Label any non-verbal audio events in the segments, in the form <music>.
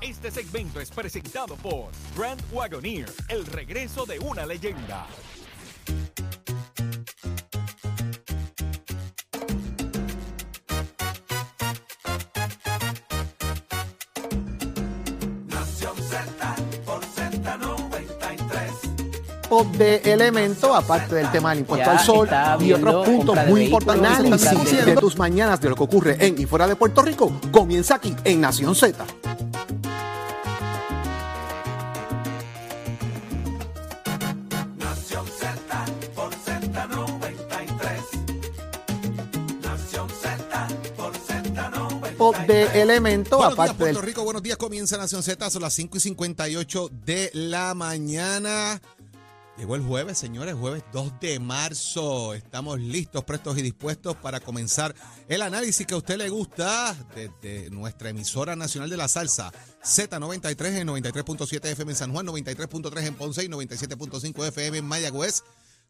Este segmento es presentado por Grand Wagoneer, el regreso de una leyenda. de elementos, aparte del tema del impuesto Ya al sol y otros puntos muy importantes. Análisis de tus mañanas de lo que ocurre en y fuera de Puerto Rico comienza aquí en Nación Z. de elementos, Buenos días, del Puerto Rico. Buenos días. Comienza Nación Z. Son las 5 y 58 de la mañana. Llegó el jueves, señores, jueves 2 de marzo. Estamos listos, prestos y dispuestos para comenzar el análisis que a usted le gusta desde nuestra emisora nacional de la salsa, Z93 en 93.7 FM en San Juan, 93.3 en Ponce y 97.5 FM en Mayagüez.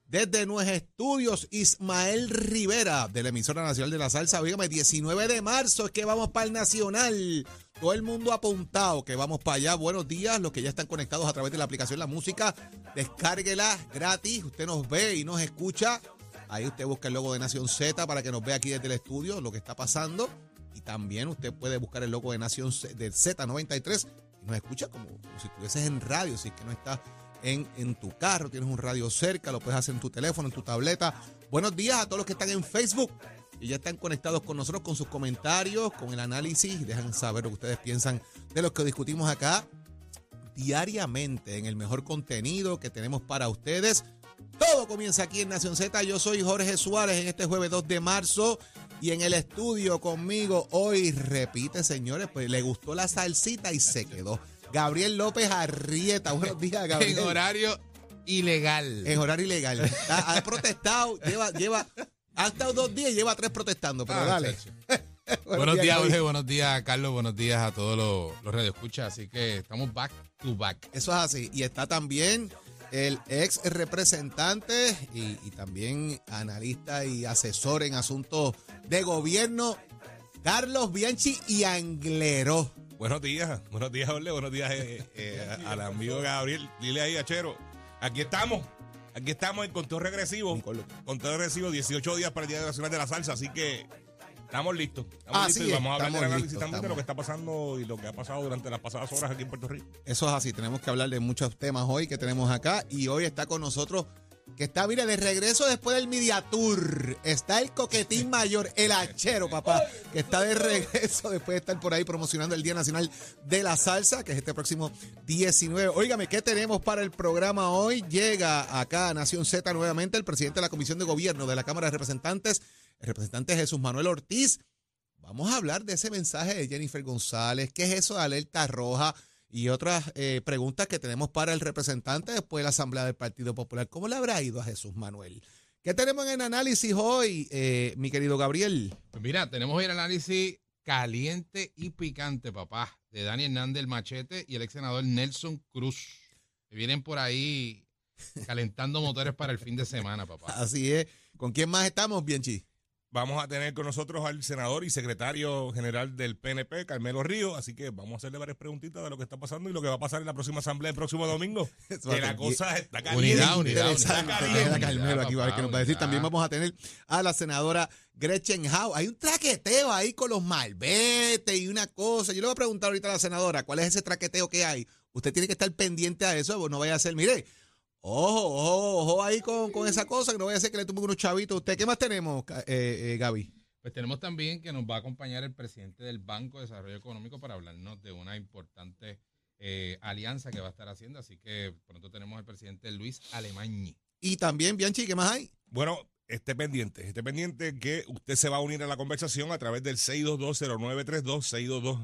Desde nuestros estudios, Ismael Rivera, de la emisora nacional de la salsa. Dígame, 19 de marzo es que vamos para el Nacional. Todo el mundo apuntado que vamos para allá. Buenos días, los que ya están conectados a través de la aplicación La Música. Descárguela gratis. Usted nos ve y nos escucha. Ahí usted busca el logo de Nación Z para que nos vea aquí desde el estudio lo que está pasando. Y también usted puede buscar el logo de Nación Z, de Z93 y nos escucha como, como si estuvieses en radio, si es que no está en, tu carro, tienes un radio cerca, lo puedes hacer en tu teléfono, en tu tableta. Buenos días a todos los que están en Facebook y ya están conectados con nosotros con sus comentarios, con el análisis dejan saber lo que ustedes piensan de lo que discutimos acá diariamente en el mejor contenido que tenemos para ustedes. Todo comienza aquí en Nación Z. Yo soy Jorge Suárez en este jueves 2 de marzo. Y en el estudio conmigo hoy, repite señores, pues le gustó la salsita y se quedó. Gabriel López Arrieta. Buenos <laughs> días, Gabriel. En horario ilegal. En horario ilegal. Ha, ha protestado, lleva, lleva, ha estado dos días y lleva tres protestando, pero Ah, dale. <laughs> Buenos días. Jorge. Buenos días, Carlos. Buenos días a todos los, los radioescuchas. Así que estamos back to back. Eso es así. Y está también el ex representante y, y también analista y asesor en asuntos de gobierno, Carlos Bianchi y Angleró. Buenos días, buenos días, Jorge, buenos días eh, eh, al amigo Gabriel. Dile ahí, Achero. Aquí estamos, aquí estamos en conteo regresivo. Conteo regresivo, 18 días para el Día Nacional de la Salsa, así que estamos listos. Estamos Así listos y vamos a hablar del análisis listos, también de lo que está pasando y lo que ha pasado durante las pasadas horas aquí en Puerto Rico. Eso es así. Tenemos que hablar de muchos temas hoy que tenemos acá. Y hoy está con nosotros, que está, mire, de regreso después del Media Tour. Está el coquetín mayor, el hachero, papá, que está de regreso después de estar por ahí promocionando el Día Nacional de la Salsa, que es este próximo 19. Óigame, ¿qué tenemos para el programa hoy? Llega acá a Nación Z nuevamente el presidente de la Comisión de Gobierno de la Cámara de Representantes, el representante Jesús Manuel Ortiz. Vamos a hablar de ese mensaje de Jennifer González. ¿Qué es eso de alerta roja? Y otras eh, preguntas que tenemos para el representante después de la Asamblea del Partido Popular. ¿Cómo le habrá ido a Jesús Manuel? ¿Qué tenemos en el análisis hoy, eh, mi querido Gabriel? Pues mira, tenemos el análisis caliente y picante, papá, de Dani Hernández el Machete y el ex senador Nelson Cruz. Que vienen por ahí calentando motores para el fin de semana, papá. <laughs> Así es. ¿Con quién más estamos, Bianchi? Vamos a tener con nosotros al senador y secretario general del PNP, Carmelo Río, así que vamos a hacerle varias preguntitas de lo que está pasando y lo que va a pasar en la próxima asamblea el próximo domingo. <laughs> Que la cosa está Unidad, caliente. unidad, unidad. Tener a Unidad, Carmelo aquí, a ver qué nos va a decir. papá, También vamos a tener a la senadora Gretchen Howe. Hay un traqueteo ahí con los malbetes y una cosa. Yo le voy a preguntar ahorita a la senadora cuál es ese traqueteo que hay. Usted tiene que estar pendiente a eso, no vaya a ser, mire, ojo, ojo, ojo ahí con, con esa cosa, que no vaya a ser que le tumbe unos chavitos. a ¿Usted qué más tenemos, eh, eh, Gaby? Pues tenemos también que nos va a acompañar el presidente del Banco de Desarrollo Económico para hablarnos de una importante eh, alianza que va a estar haciendo. Así que pronto tenemos al presidente Luis Alemañi. Y también, Bianchi, ¿qué más hay? Bueno, esté pendiente, esté pendiente que usted se va a unir a la conversación a través del 6220932,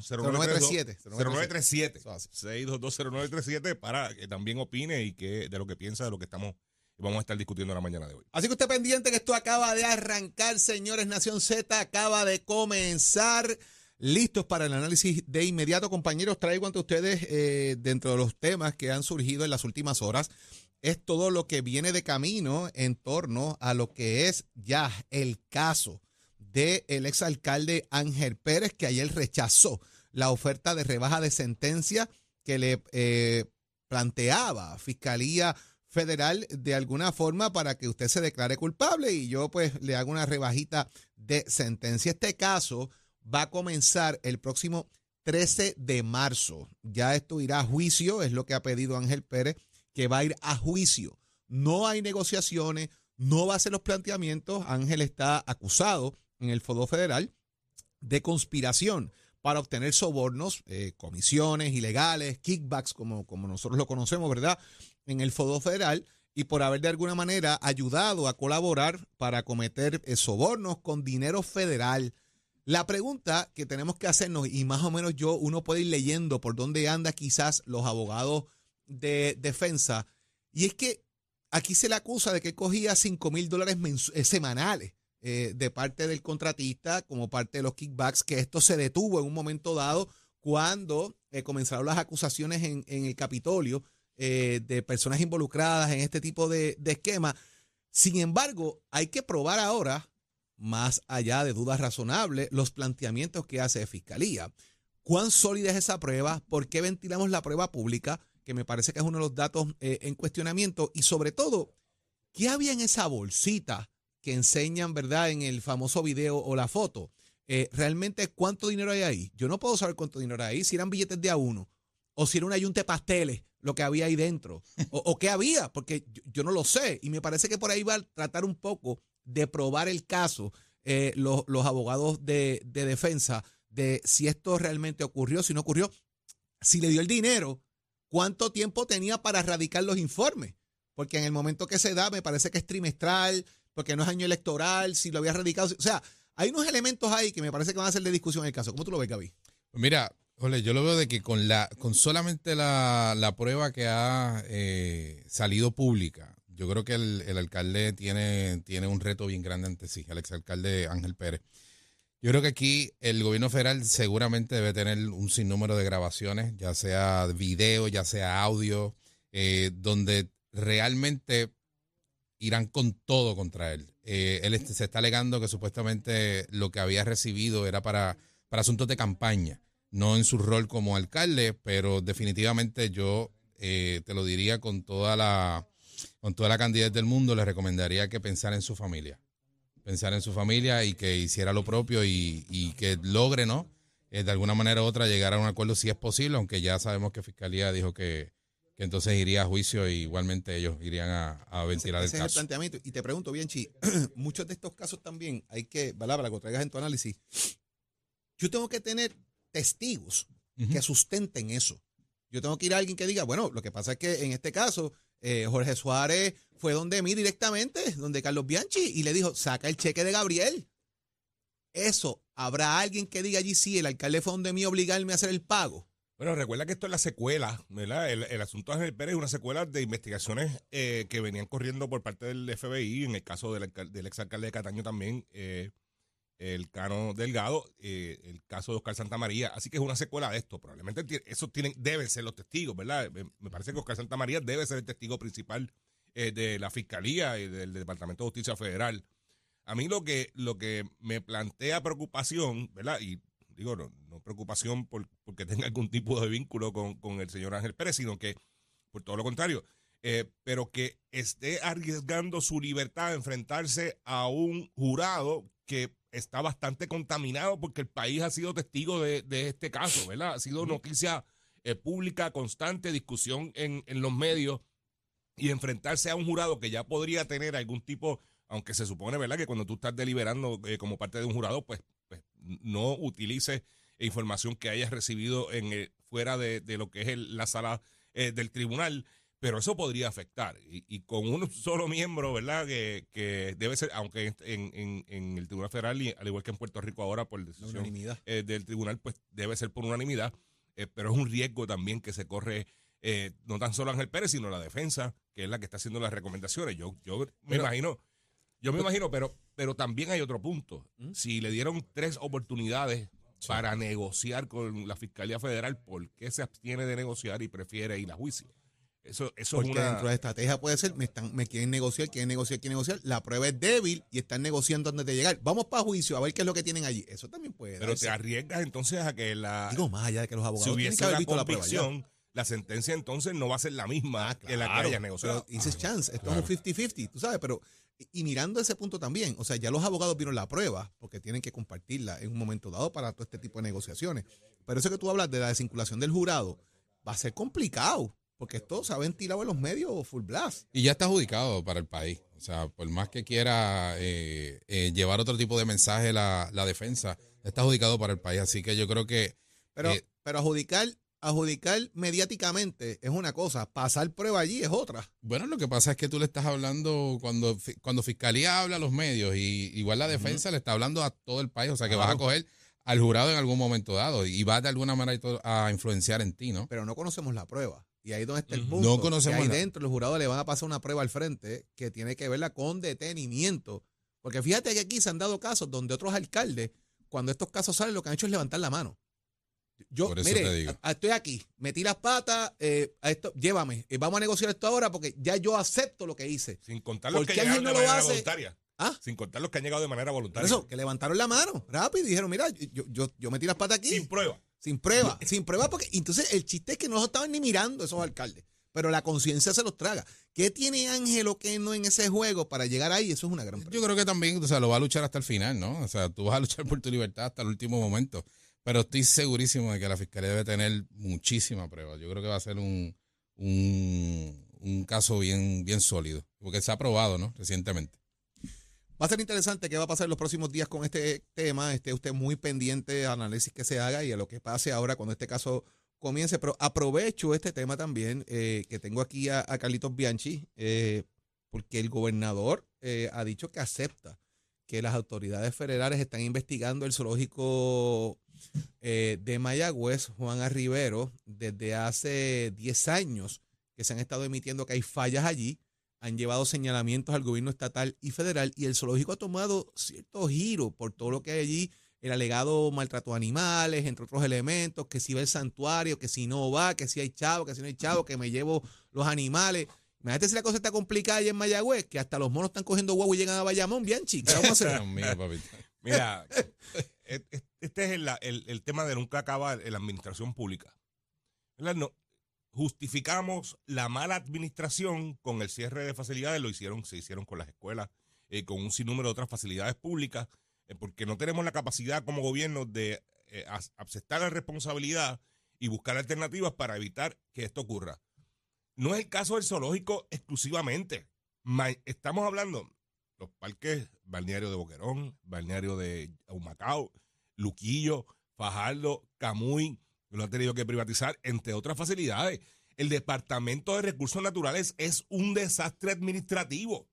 6220937, 0937, Eso hace. 6220937 para que también opine y que de lo que piensa de lo que estamos vamos a estar discutiendo la mañana de hoy. Así que usted pendiente que esto acaba de arrancar, señores. Nación Z acaba de comenzar. Listos para el análisis de inmediato, compañeros. Traigo ante ustedes, eh, dentro de los temas que han surgido en las últimas horas, es todo lo que viene de camino en torno a lo que es ya el caso del exalcalde Ángel Pérez, que ayer rechazó la oferta de rebaja de sentencia que le eh, planteaba Fiscalía Federal de alguna forma para que usted se declare culpable y yo pues le hago una rebajita de sentencia. Este caso va a comenzar el próximo 13 de marzo. Ya esto irá a juicio, es lo que ha pedido Ángel Pérez, que va a ir a juicio. No hay negociaciones, no va a hacer los planteamientos. Ángel está acusado en el Fondo Federal de conspiración para obtener sobornos, eh, comisiones ilegales, kickbacks, como, como nosotros lo conocemos, ¿verdad? En el Fondo Federal y por haber de alguna manera ayudado a colaborar para cometer eh, sobornos con dinero federal. La pregunta que tenemos que hacernos, y más o menos yo, uno puede ir leyendo por dónde anda quizás los abogados de defensa, y es que aquí se le acusa de que cogía 5 mil dólares eh, semanales eh, de parte del contratista como parte de los kickbacks, que esto se detuvo en un momento dado cuando eh, comenzaron las acusaciones en, el Capitolio de personas involucradas en este tipo de, de esquema. Sin embargo, hay que probar ahora, más allá de dudas razonables, los planteamientos que hace Fiscalía. ¿Cuán sólida es esa prueba? ¿Por qué ventilamos la prueba pública? Que me parece que es uno de los datos eh, en cuestionamiento, y sobre todo, ¿qué había en esa bolsita que enseñan, verdad, en el famoso video o la foto? Eh, realmente, ¿cuánto dinero hay ahí? Yo no puedo saber cuánto dinero hay ahí, si eran billetes de a uno, o si era un ayunte de pasteles, lo que había ahí dentro, o, qué había, porque yo, no lo sé, y me parece que por ahí va a tratar un poco de probar el caso eh, los, abogados de, de defensa de si esto realmente ocurrió, si no ocurrió, si le dio el dinero cuánto tiempo tenía para erradicar los informes. Porque en el momento que se da, me parece que es trimestral, porque no es año electoral, si lo había erradicado. O sea, hay unos elementos ahí que me parece que van a ser de discusión en el caso. ¿Cómo tú lo ves, Gaby? Mira, Ole, yo lo veo de que con la con solamente la, prueba que ha eh, salido pública, yo creo que el, el, alcalde tiene, tiene un reto bien grande ante sí, el exalcalde Ángel Pérez. Yo creo que aquí el gobierno federal seguramente debe tener un sinnúmero de grabaciones, ya sea video, ya sea audio, eh, donde realmente irán con todo contra él. Eh, él se está alegando que supuestamente lo que había recibido era para, para asuntos de campaña, no en su rol como alcalde, pero definitivamente yo eh, te lo diría con toda la con toda la candidez del mundo, le recomendaría que pensara en su familia pensar en su familia y que hiciera lo propio y, que logre, ¿no? Eh, de alguna manera u otra llegar a un acuerdo si es posible, aunque ya sabemos que Fiscalía dijo que, entonces iría a juicio y igualmente ellos irían a, ventilar el caso. el planteamiento. Y te pregunto, bien, Chi, <clears throat> muchos de estos casos también hay que, ¿verdad? Para que lo traigas en tu análisis, yo tengo que tener testigos que sustenten eso. Yo tengo que ir a alguien que diga, bueno, lo que pasa es que en este caso eh, Jorge Suárez fue donde mí directamente, donde Carlos Bianchi, y le dijo, saca el cheque de Gabriel. Eso, ¿habrá alguien que diga allí sí, el alcalde fue donde mí obligarme a hacer el pago? Bueno, recuerda que esto es la secuela, ¿verdad? El, asunto de Ángel Pérez es una secuela de investigaciones eh, que venían corriendo por parte del FBI, en el caso del, del exalcalde de Cataño también, eh, el Cano Delgado, eh, el caso de Oscar Santa María. Así que es una secuela de esto. Probablemente eso tienen, deben ser los testigos, ¿verdad? Me parece que Oscar Santa María debe ser el testigo principal eh, de la Fiscalía y del Departamento de Justicia Federal. A mí lo que, lo que me plantea preocupación, ¿verdad? Y digo, no, preocupación por, porque tenga algún tipo de vínculo con, con, el señor Ángel Pérez, sino que por todo lo contrario, eh, pero que esté arriesgando su libertad a enfrentarse a un jurado que está bastante contaminado porque el país ha sido testigo de, este caso, ¿verdad? Ha sido noticia eh, pública constante, discusión en, en, los medios y enfrentarse a un jurado que ya podría tener algún tipo, aunque se supone, ¿verdad? Que cuando tú estás deliberando eh, como parte de un jurado, pues, pues no utilices información que hayas recibido en fuera de, lo que es la sala eh, del tribunal pero eso podría afectar. Y, con un <laughs> solo miembro, ¿verdad? Que, que debe ser, aunque en, en, el Tribunal Federal, al igual que en Puerto Rico ahora, por decisión eh, del tribunal, pues debe ser por unanimidad. Eh, pero es un riesgo también que se corre eh, no tan solo Ángel Pérez, sino la defensa, que es la que está haciendo las recomendaciones. Yo, yo me imagino, yo me imagino, pero, pero también hay otro punto. ¿Mm? Si le dieron tres oportunidades para negociar con la Fiscalía Federal, ¿por qué se abstiene de negociar y prefiere ir a juicio? Eso, eso es Porque una. dentro de la estrategia puede ser, me, están, me quieren negociar, quieren negociar, quieren negociar, la prueba es débil y están negociando antes de llegar. Vamos para juicio a ver qué es lo que tienen allí. Eso también puede Pero darse. te arriesgas entonces a que la. Digo, más allá de que los si abogados tienen que hubiese haber una visto la prueba ya. la sentencia entonces no va a ser la misma que la que Claro, haya negociado. Pero dices chance, esto es un 50-50, tú sabes, pero y, y mirando ese punto también, o sea, ya los abogados vieron la prueba porque tienen que compartirla en un momento dado para todo este tipo de negociaciones. Pero eso que tú hablas de la desvinculación del jurado va a ser complicado porque esto se ha ventilado en los medios full blast. Y ya está adjudicado para el país. O sea, por más que quiera eh, eh, llevar otro tipo de mensaje la, la defensa, está adjudicado para el país. Así que yo creo que Pero, Eh, pero adjudicar, adjudicar mediáticamente es una cosa, pasar prueba allí es otra. Bueno, lo que pasa es que tú le estás hablando cuando, cuando Fiscalía habla a los medios y igual la defensa le está hablando a todo el país, o sea que vas a coger al jurado en algún momento dado y va de alguna manera a influenciar en ti, ¿no? pero no conocemos la prueba. Y ahí es donde está el punto. No conocemos ahí dentro los jurados le van a pasar una prueba al frente que tiene que verla con detenimiento. Porque fíjate que aquí se han dado casos donde otros alcaldes, cuando estos casos salen, lo que han hecho es levantar la mano. Yo, Por eso mire, a- a- estoy aquí, metí las patas, eh, a esto, llévame, eh, vamos a negociar esto ahora porque ya yo acepto lo que hice. Sin contar los ¿Por que Ángel de no lo manera hace? voluntaria. ¿Ah? Sin contar los que han llegado de manera Por voluntaria. eso, que levantaron la mano rápido y dijeron, mira, yo, yo, yo metí las patas aquí. Sin prueba. Sin prueba, sin prueba, porque entonces el chiste es que no los estaban ni mirando esos alcaldes, pero la conciencia se los traga. ¿Qué tiene Ángel o qué no en ese juego para llegar ahí? Eso es una gran pregunta. Yo creo que también, o sea, lo va a luchar hasta el final, ¿no? O sea, tú vas a luchar por tu libertad hasta el último momento. Pero estoy segurísimo de que la fiscalía debe tener muchísima prueba. Yo creo que va a ser un, un, un caso bien, bien sólido, porque se ha probado, ¿no? Recientemente. Va a ser interesante qué va a pasar en los próximos días con este tema. Esté usted muy pendiente al análisis que se haga y a lo que pase ahora cuando este caso comience. Pero aprovecho este tema también, eh, que tengo aquí a, Carlitos Bianchi, eh, porque el gobernador eh, ha dicho que acepta que las autoridades federales están investigando el zoológico de Mayagüez, Juan A. Rivero, desde hace 10 años que se han estado emitiendo que hay fallas allí han llevado señalamientos al gobierno estatal y federal y el zoológico ha tomado cierto giro por todo lo que hay allí, el alegado maltrato a animales, entre otros elementos, que si va el santuario, que si no va, que si hay chavo, que si no hay chavo, que me llevo los animales. Imagínate si la cosa está complicada allá en Mayagüez, que hasta los monos están cogiendo guagua y llegan a Bayamón, Bianchi. ¿Qué vamos a hacer? <laughs> Papito. Mira, <laughs> e- e- este es el, el- el tema de nunca acabar en la administración pública. No, justificamos la mala administración con el cierre de facilidades, lo hicieron, se hicieron con las escuelas, eh, con un sinnúmero de otras facilidades públicas, eh, porque no tenemos la capacidad como gobierno de eh, aceptar la responsabilidad y buscar alternativas para evitar que esto ocurra. No es el caso del zoológico exclusivamente. Estamos hablando los parques balneario de Boquerón, balneario de Humacao, Luquillo, Fajardo, Camuy, lo han tenido que privatizar, entre otras facilidades. El Departamento de Recursos Naturales es un desastre administrativo.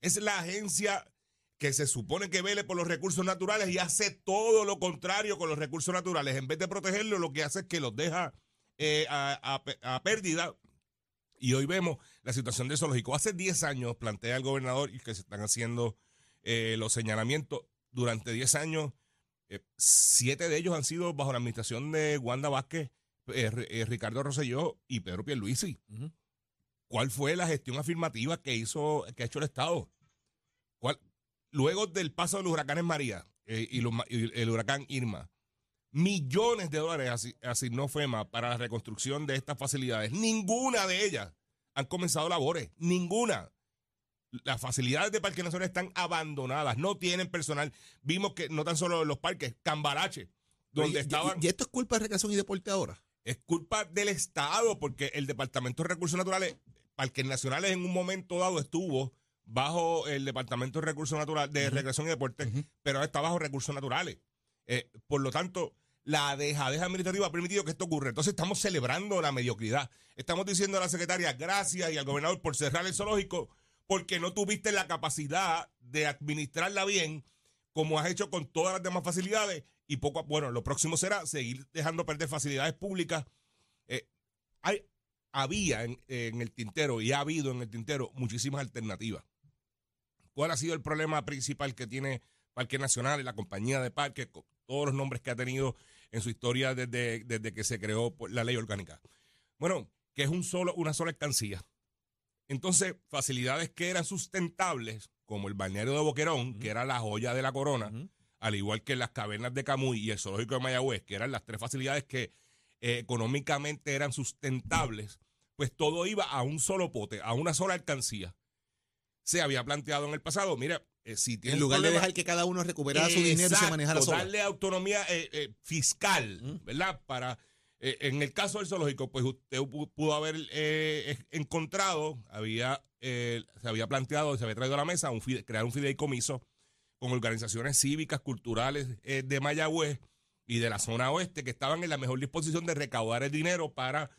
Es la agencia que se supone que vele por los recursos naturales y hace todo lo contrario con los recursos naturales. En vez de protegerlos, lo que hace es que los deja eh, a pérdida y hoy vemos la situación del zoológico. Hace 10 años plantea el gobernador y que se están haciendo eh, los señalamientos. Durante 10 años, eh, siete de ellos han sido bajo la administración de Wanda Vázquez, eh, eh, Ricardo Rosselló y Pedro Pierluisi. ¿Cuál fue la gestión afirmativa que hizo, que ha hecho el Estado? ¿Cuál? Luego del paso de los huracanes María y, los y el huracán Irma, millones de dólares asi- asignó FEMA para la reconstrucción de estas facilidades. Ninguna de ellas han comenzado labores. Ninguna. Las facilidades de Parques Nacionales están abandonadas. No tienen personal. Vimos que no tan solo los parques, Cambarache, donde estaban. Y, esto es culpa de recreación y deporte ahora. Es culpa del Estado, porque el Departamento de Recursos Naturales, Parques Nacionales en un momento dado estuvo bajo el Departamento de Recursos Naturales, de Recreación y Deporte, pero ahora está bajo Recursos Naturales. Eh, por lo tanto, la dejadez administrativa ha permitido que esto ocurra. Entonces estamos celebrando la mediocridad. Estamos diciendo a la secretaria gracias y al gobernador por cerrar el zoológico, porque no tuviste la capacidad de administrarla bien, como has hecho con todas las demás facilidades. Y poco bueno, lo próximo será seguir dejando perder facilidades públicas. Eh, hay, había en, el tintero y ha habido en el tintero muchísimas alternativas. ¿Cuál ha sido el problema principal que tiene Parque Nacional y la compañía de parques, todos los nombres que ha tenido en su historia desde, desde que se creó por la ley orgánica? Bueno, que es un solo, una sola alcancía. Entonces, facilidades que eran sustentables, como el balneario de Boquerón, que era la joya de la corona, al igual que las cavernas de Camuy y el zoológico de Mayagüez, que eran las tres facilidades que eh, económicamente eran sustentables, pues todo iba a un solo pote, a una sola alcancía. Se había planteado en el pasado, mira, eh, si En lugar de dejar que cada uno recuperara su dinero y se manejara sola. darle autonomía eh, eh, fiscal. ¿verdad? Para eh, en el caso del zoológico, pues usted pu- pudo haber eh, encontrado, había eh, se había planteado, se había traído a la mesa crear un fideicomiso con organizaciones cívicas, culturales de Mayagüez y de la zona oeste que estaban en la mejor disposición de recaudar el dinero para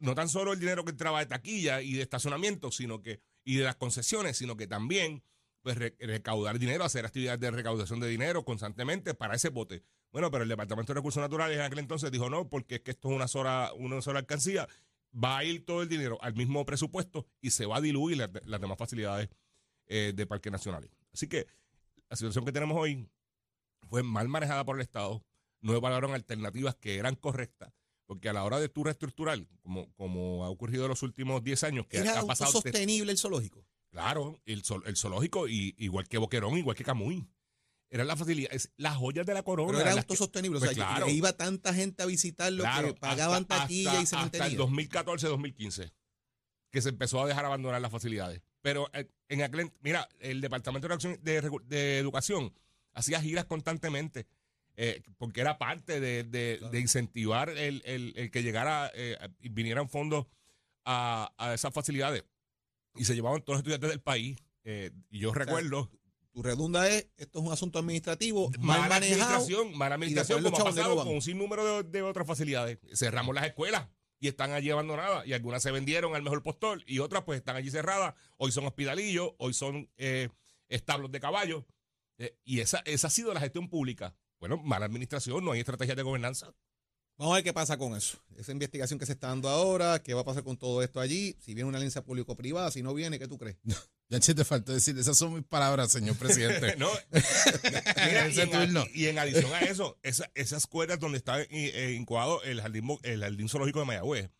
no tan solo el dinero que entraba de taquilla y de estacionamiento, sino que y de las concesiones, sino que también pues re- recaudar dinero, hacer actividades de recaudación de dinero constantemente para ese bote. Bueno, pero el Departamento de Recursos Naturales en aquel entonces dijo no, porque es que esto es una sola, una sola alcancía, va a ir todo el dinero al mismo presupuesto y se va a diluir las, las demás facilidades eh, de parques nacionales. Así que la situación que tenemos hoy fue mal manejada por el Estado, no evaluaron alternativas que eran correctas, porque a la hora de tu reestructurar, como, como ha ocurrido en los últimos 10 años, que Era ha pasado... autosostenible el zoológico. Claro, el, el zoológico, y, igual que Boquerón, igual que Camuy. Era la facilidad, es las joyas de la corona. Pero era autosostenible. pues o sea, claro. que iba tanta gente a visitarlo claro, que pagaban hasta- taquilla hasta- y se Hasta el mantenían. 2014-2015, que se empezó a dejar abandonar las facilidades. Pero eh, en aquel, mira, el Departamento de, Educación hacía giras constantemente, eh, porque era parte de, de- de incentivar el, el- el que llegara eh, y vinieran fondos a, a esas facilidades. Y se llevaban todos los estudiantes del país. eh, y yo recuerdo Tu redunda es, esto es un asunto administrativo mal mala manejado. administración, mala administración, como ha pasado con un sinnúmero de, de otras facilidades. Cerramos las escuelas y están allí abandonadas y algunas se vendieron al mejor postor y otras pues están allí cerradas. Hoy son hospitalillos, hoy son eh, establos de caballos eh, y esa, esa ha sido la gestión pública. Bueno, mala administración, no hay estrategias de gobernanza. Vamos a ver qué pasa con eso. Esa investigación que se está dando ahora, qué va a pasar con todo esto allí, si viene una alianza público-privada, si no viene, ¿qué tú crees? <laughs> Ya che, te faltó decir, esas son mis palabras, señor presidente. <laughs> No, mira, y, en, y en adición a eso, esa- esas escuelas donde está eh, incubado el jardín, el jardín zoológico de Mayagüez,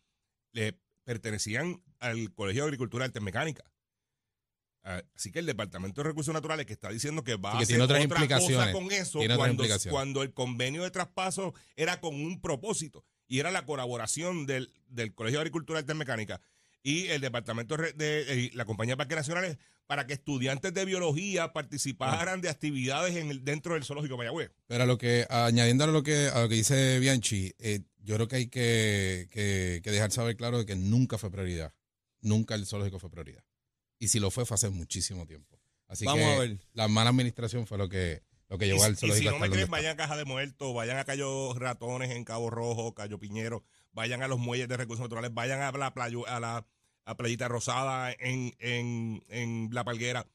le pertenecían al Colegio de Agricultura y Artes Mecánicas. Ah, Así que el Departamento de Recursos Naturales que está diciendo que va Sí, a hacer otra implicaciones. cosa con eso cuando, cuando el convenio de traspaso era con un propósito y era la colaboración del, del Colegio de Agricultura y Artes Mecánicas y el Departamento de, de- eh, la Compañía de Parques Nacionales para que estudiantes de biología participaran de actividades en el, dentro del zoológico de Mayagüez. Pero a lo que, añadiendo a lo que, a lo que dice Bianchi, eh, yo creo que hay que, que, que dejar saber claro de que nunca fue prioridad. Nunca el zoológico fue prioridad. Y si lo fue, fue hace muchísimo tiempo. Así Vamos que a ver. la mala administración fue lo que, lo que Y, llevó al y zoológico si a no me está. vayan a Caja de Muertos, vayan a Cayo Ratones en Cabo Rojo, Cayo Piñero, vayan a los muelles de recursos naturales, vayan a la, playo- a la a Playita Rosada en, en, en La Palguera.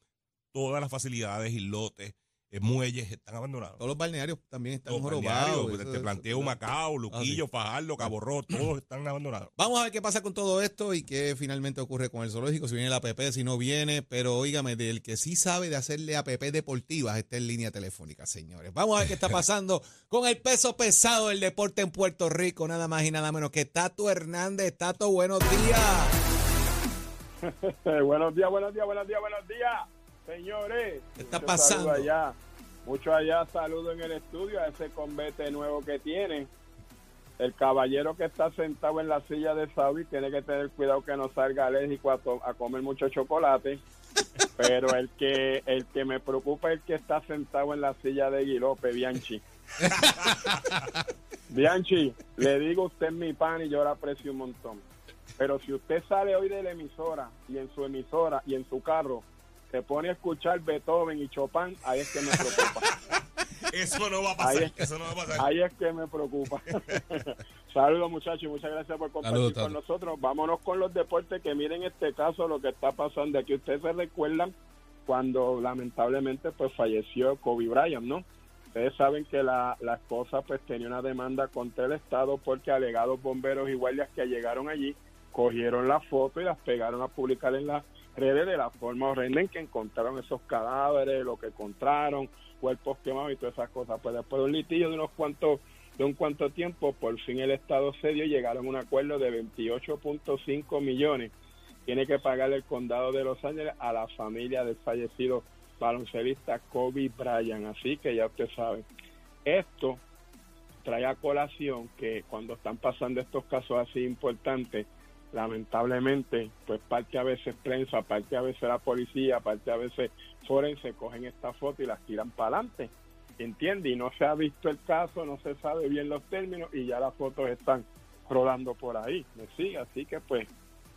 Todas las facilidades, islotes, eh, muelles están abandonados. Todos los balnearios también están Los jorobados. eso- te planteo eso- Macao, Luquillo, Fajardo, Cabo Rojo, todos están abandonados. <clears throat> Vamos a ver qué pasa con todo esto y qué finalmente ocurre con el zoológico, si viene la APP, si no viene, pero oígame, del que sí sabe de hacerle APP deportivas está en línea telefónica, señores. Vamos a ver qué está <laughs> pasando con el peso pesado del deporte en Puerto Rico, nada más y nada menos que Tato Hernández. Tato, buenos días. <laughs> buenos días, buenos días, buenos días, buenos días, señores. ¿Qué está Mucho pasando? allá. Mucho allá, saludo en el estudio a ese convete nuevo que tiene. El caballero que está sentado en la silla de Saudi tiene que tener cuidado que no salga alérgico a comer mucho chocolate. <laughs> Pero el que el que me preocupa es el que está sentado en la silla de Guilope, Bianchi. <laughs> Bianchi, le digo usted es mi pan y yo la aprecio un montón. Pero si usted sale hoy de la emisora y en su emisora y en su carro se pone a escuchar Beethoven y Chopin, ahí es que me preocupa. <laughs> Eso no va a Ahí pasar, es- eso no va a pasar. Ahí es que me preocupa. <laughs> Saludos muchachos y muchas gracias por compartir Saludos, con nosotros. Vámonos con los deportes que miren este caso, lo que está pasando. Aquí ustedes se recuerdan cuando lamentablemente pues falleció Kobe Bryant, ¿no? Ustedes saben que la, la esposa pues tenía una demanda contra el Estado porque alegados bomberos y guardias que llegaron allí cogieron la foto y las pegaron a publicar en las redes de la forma horrenda en que encontraron esos cadáveres, lo que encontraron, cuerpos quemados y todas esas cosas. Pues después de un litigio de unos cuantos de un cuanto tiempo, por fin el Estado cedió y llegaron a un acuerdo de 28.5 millones. Tiene que pagar el condado de Los Ángeles a la familia del fallecido baloncelista Kobe Bryant. Así que ya usted sabe, esto trae a colación que cuando están pasando estos casos así importantes, lamentablemente, pues parte a veces prensa, parte a veces la policía, parte a veces forense cogen esta foto y las tiran para adelante. ¿Entiende? Y no se ha visto el caso, no se sabe bien los términos y ya las fotos están rodando por ahí. ¿Me? Así que pues,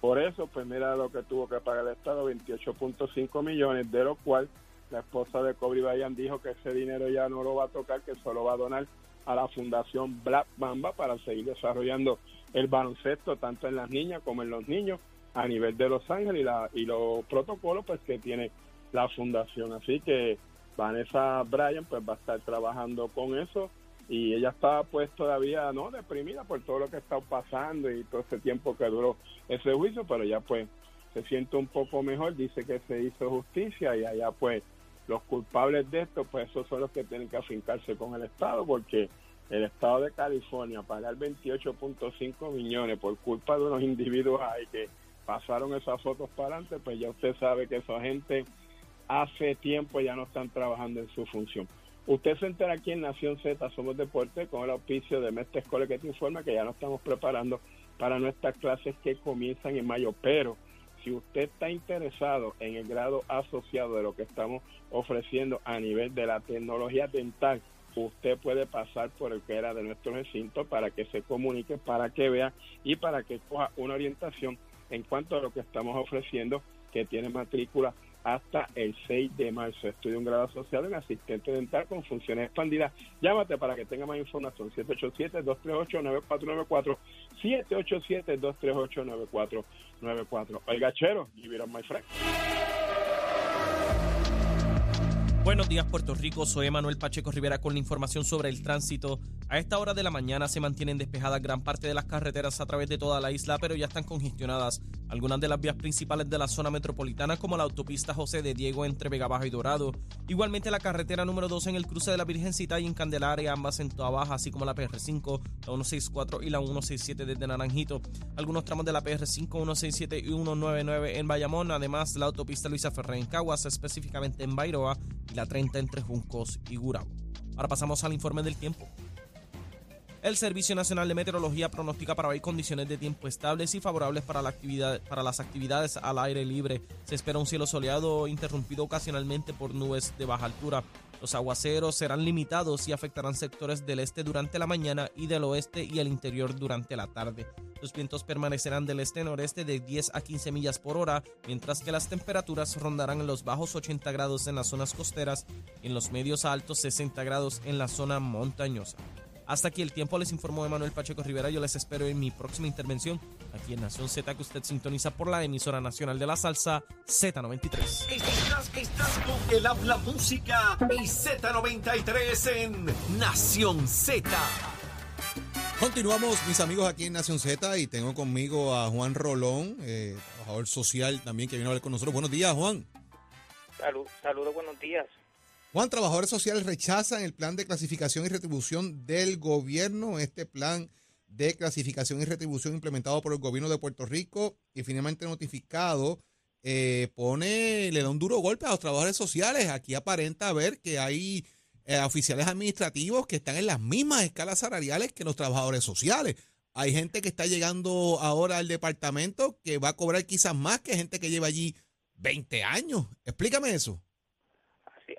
por eso, pues mira lo que tuvo que pagar el Estado, 28.5 millones, de lo cual la esposa de Kobe Bryant dijo que ese dinero ya no lo va a tocar, que solo va a donar a la Fundación Black Mamba para seguir desarrollando el baloncesto tanto en las niñas como en los niños a nivel de Los Ángeles y, la, y los protocolos pues que tiene la fundación. Así que Vanessa Bryan pues va a estar trabajando con eso y ella estaba pues todavía no deprimida por todo lo que está pasando y todo ese tiempo que duró ese juicio, pero ya pues se siente un poco mejor, dice que se hizo justicia y allá pues los culpables de esto pues esos son los que tienen que afincarse con el Estado porque el Estado de California pagar 28.5 millones por culpa de unos individuos ahí que pasaron esas fotos para adelante, pues ya usted sabe que esa gente hace tiempo ya no están trabajando en su función. Usted se entera aquí en Nación Z, Somos Deporte, con el auspicio de Mestre Escuela que te informa que ya nos estamos preparando para nuestras clases que comienzan en mayo. Pero si usted está interesado en el grado asociado de lo que estamos ofreciendo a nivel de la tecnología dental, usted puede pasar por el que era de nuestro recinto para que se comunique, para que vea y para que coja una orientación en cuanto a lo que estamos ofreciendo, que tiene matrícula hasta el 6 de marzo. Estudia un grado asociado en asistente dental con funciones expandidas. Llámate para que tenga más información. 787-238-9494. 787-238-9494. Oiga, chero, it up, my friend. Buenos días Puerto Rico, soy Manuel Pacheco Rivera con la información sobre el tránsito. A esta hora de la mañana se mantienen despejadas gran parte de las carreteras a través de toda la isla, pero ya están congestionadas algunas de las vías principales de la zona metropolitana como la autopista José de Diego entre Vega Baja y Dorado. Igualmente la carretera número 2 en el cruce de la Virgencita y en Candelaria, ambas en Toa Baja, así como la PR5, la 164 y la 167 desde Naranjito. Algunos tramos de la PR5, 167 y 199 en Bayamón, además la autopista Luisa Ferrer en Caguas, específicamente en Bairoa la 30 entre Juncos y Gurabo. Ahora pasamos al informe del tiempo. El Servicio Nacional de Meteorología pronostica para hoy condiciones de tiempo estables y favorables para, para las actividades al aire libre. Se espera un cielo soleado interrumpido ocasionalmente por nubes de baja altura. Los aguaceros serán limitados y afectarán sectores del este durante la mañana y del oeste y el interior durante la tarde. Los vientos permanecerán del este-noreste de 10 a 15 millas por hora, mientras que las temperaturas rondarán los bajos 80 grados en las zonas costeras y en los medios a altos 60 grados en la zona montañosa. Hasta aquí el tiempo, les informó Emanuel Pacheco Rivera. Yo les espero en mi próxima intervención aquí en Nación Z, que usted sintoniza por la emisora nacional de la salsa Z93. Estás, estás con el habla música y Z93 en Nación Z. Continuamos, mis amigos, aquí en Nación Z y tengo conmigo a Juan Rolón, eh, trabajador social también que viene a hablar con nosotros. Buenos días, Juan. Salud, saludos, buenos días. Juan, trabajadores sociales rechazan el plan de clasificación y retribución del gobierno, este plan de clasificación y retribución implementado por el gobierno de Puerto Rico y finalmente notificado, eh, pone, le da un duro golpe a los trabajadores sociales. Aquí aparenta ver que hay eh, oficiales administrativos que están en las mismas escalas salariales que los trabajadores sociales. Hay gente que está llegando ahora al departamento que va a cobrar quizás más que gente que lleva allí 20 años. Explícame eso.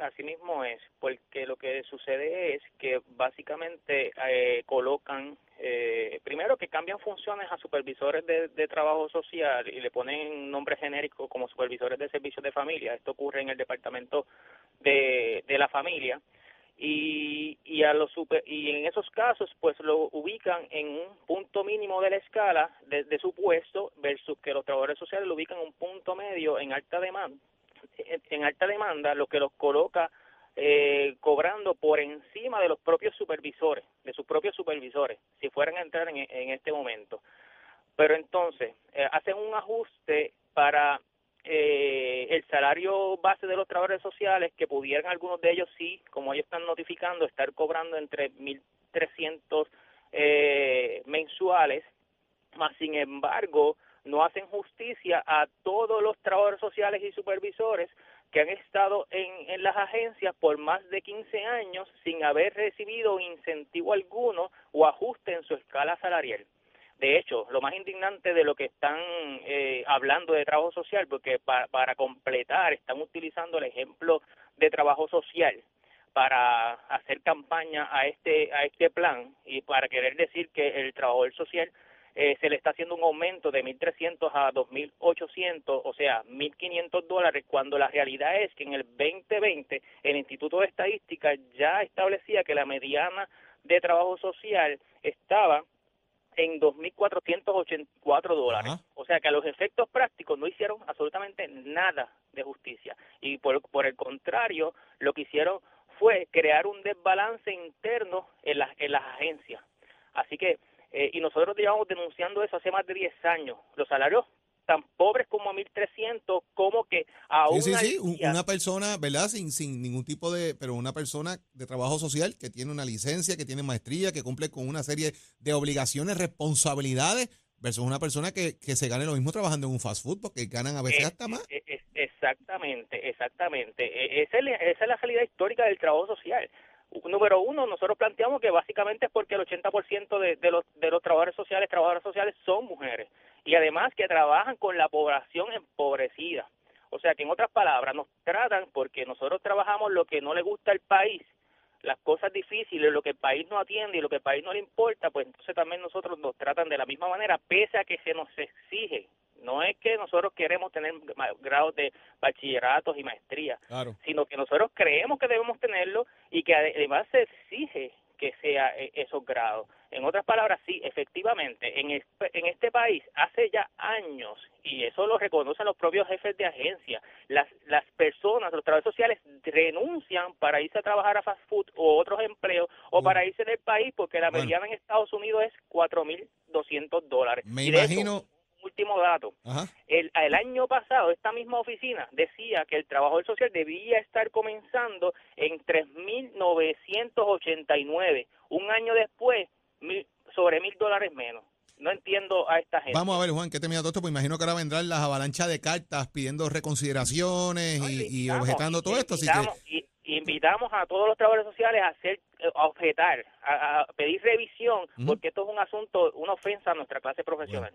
Así, mismo es, porque lo que sucede es que básicamente eh, colocan, eh, primero que cambian funciones a supervisores de, de trabajo social y le ponen nombre genérico como supervisores de servicios de familia. Esto ocurre en el departamento de, de la familia y, y a los super, y en esos casos pues lo ubican en un punto mínimo de la escala de, de su puesto versus que los trabajadores sociales lo ubican en un punto medio en alta demanda en alta demanda lo que los coloca eh, cobrando por encima de los propios supervisores de sus propios supervisores si fueran a entrar en, en este momento. Pero entonces eh, hacen un ajuste para eh, el salario base de los trabajadores sociales, que pudieran algunos de ellos sí, como ellos están notificando, estar cobrando entre mil 1.300 eh, mensuales, más sin embargo no hacen justicia a todos los trabajadores sociales y supervisores que han estado en, en las agencias por más de 15 años sin haber recibido incentivo alguno o ajuste en su escala salarial. De hecho, lo más indignante de lo que están eh, hablando de trabajo social, porque para, para completar están utilizando el ejemplo de trabajo social para hacer campaña a este a este plan y para querer decir que el trabajador social eh, se le está haciendo un aumento de 1.300 a 2.800, o sea, 1.500 dólares, cuando la realidad es que en el 2020 el Instituto de Estadística ya establecía que la mediana de trabajo social estaba en 2.484 dólares. O sea que a los efectos prácticos no hicieron absolutamente nada de justicia. Y por, por el contrario, lo que hicieron fue crear un desbalance interno en, las en las agencias. Así que eh, y nosotros llevamos denunciando eso hace más de 10 años. Los salarios tan pobres como a 1.300, como que a Sí, sí, una sí, licencia- una persona, ¿verdad? Sin, sin ningún tipo de, pero una persona de trabajo social que tiene una licencia, que tiene maestría, que cumple con una serie de obligaciones, responsabilidades, versus una persona que, que se gane lo mismo trabajando en un fast food, porque ganan a veces Eh, hasta más. eh, eh, exactamente, exactamente. Eh, Esa es, la- esa es la realidad histórica del trabajo social. Número uno, nosotros planteamos que básicamente es porque el 80% de, de, los, de los trabajadores sociales, trabajadoras sociales son mujeres. Y además que trabajan con la población empobrecida. O sea que en otras palabras, nos tratan porque nosotros trabajamos lo que no le gusta al país, las cosas difíciles, lo que el país no atiende y lo que el país no le importa, pues entonces también nosotros nos tratan de la misma manera, pese a que se nos exige. No es que nosotros queremos tener grados de bachilleratos y maestría, Claro. sino que nosotros creemos que debemos tenerlo y que además se exige que sea eh, esos grados. En otras palabras, sí, efectivamente, en, en este país hace ya años, y eso lo reconocen los propios jefes de agencia, las, las personas, los trabajadores sociales renuncian para irse a trabajar a fast food o otros empleos o para irse del país porque la Bueno. mediana en Estados Unidos es 4.200 dólares. Me Y imagino- último dato. El, el año pasado, esta misma oficina decía que el trabajador social debía estar comenzando en 3.989. Un año después, mil- sobre mil dólares menos. No entiendo a esta gente. Vamos a ver, Juan, ¿qué termina todo esto? Pues imagino que ahora vendrán las avalanchas de cartas pidiendo reconsideraciones No, y, objetando todo esto. Así que invitamos, y- invitamos a todos los trabajadores sociales a hacer eh, a objetar, a, a pedir revisión, porque esto es un asunto, una ofensa a nuestra clase profesional.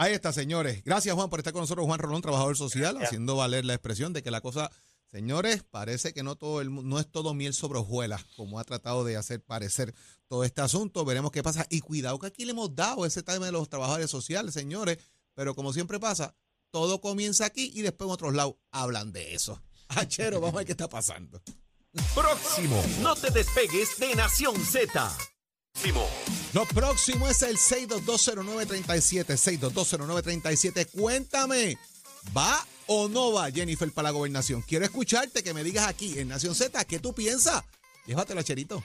Ahí está, señores. Gracias, Juan, por estar con nosotros. Juan Rolón, trabajador social, Gracias. haciendo valer la expresión de que la cosa, señores, parece que no todo el no es todo miel sobre hojuelas, como ha tratado de hacer parecer todo este asunto. Veremos qué pasa. Y cuidado que aquí le hemos dado ese tema de los trabajadores sociales, señores. Pero como siempre pasa, todo comienza aquí y después en otros lados hablan de eso. <laughs> Achero, vamos a ver qué está pasando. Próximo. No te despegues de Nación Z. Lo próximo es el 6220937, 6220937. Cuéntame, ¿va o no va Jennifer para la gobernación? Quiero escucharte que me digas aquí en Nación Z, ¿qué tú piensas? Llévatelo, Cherito.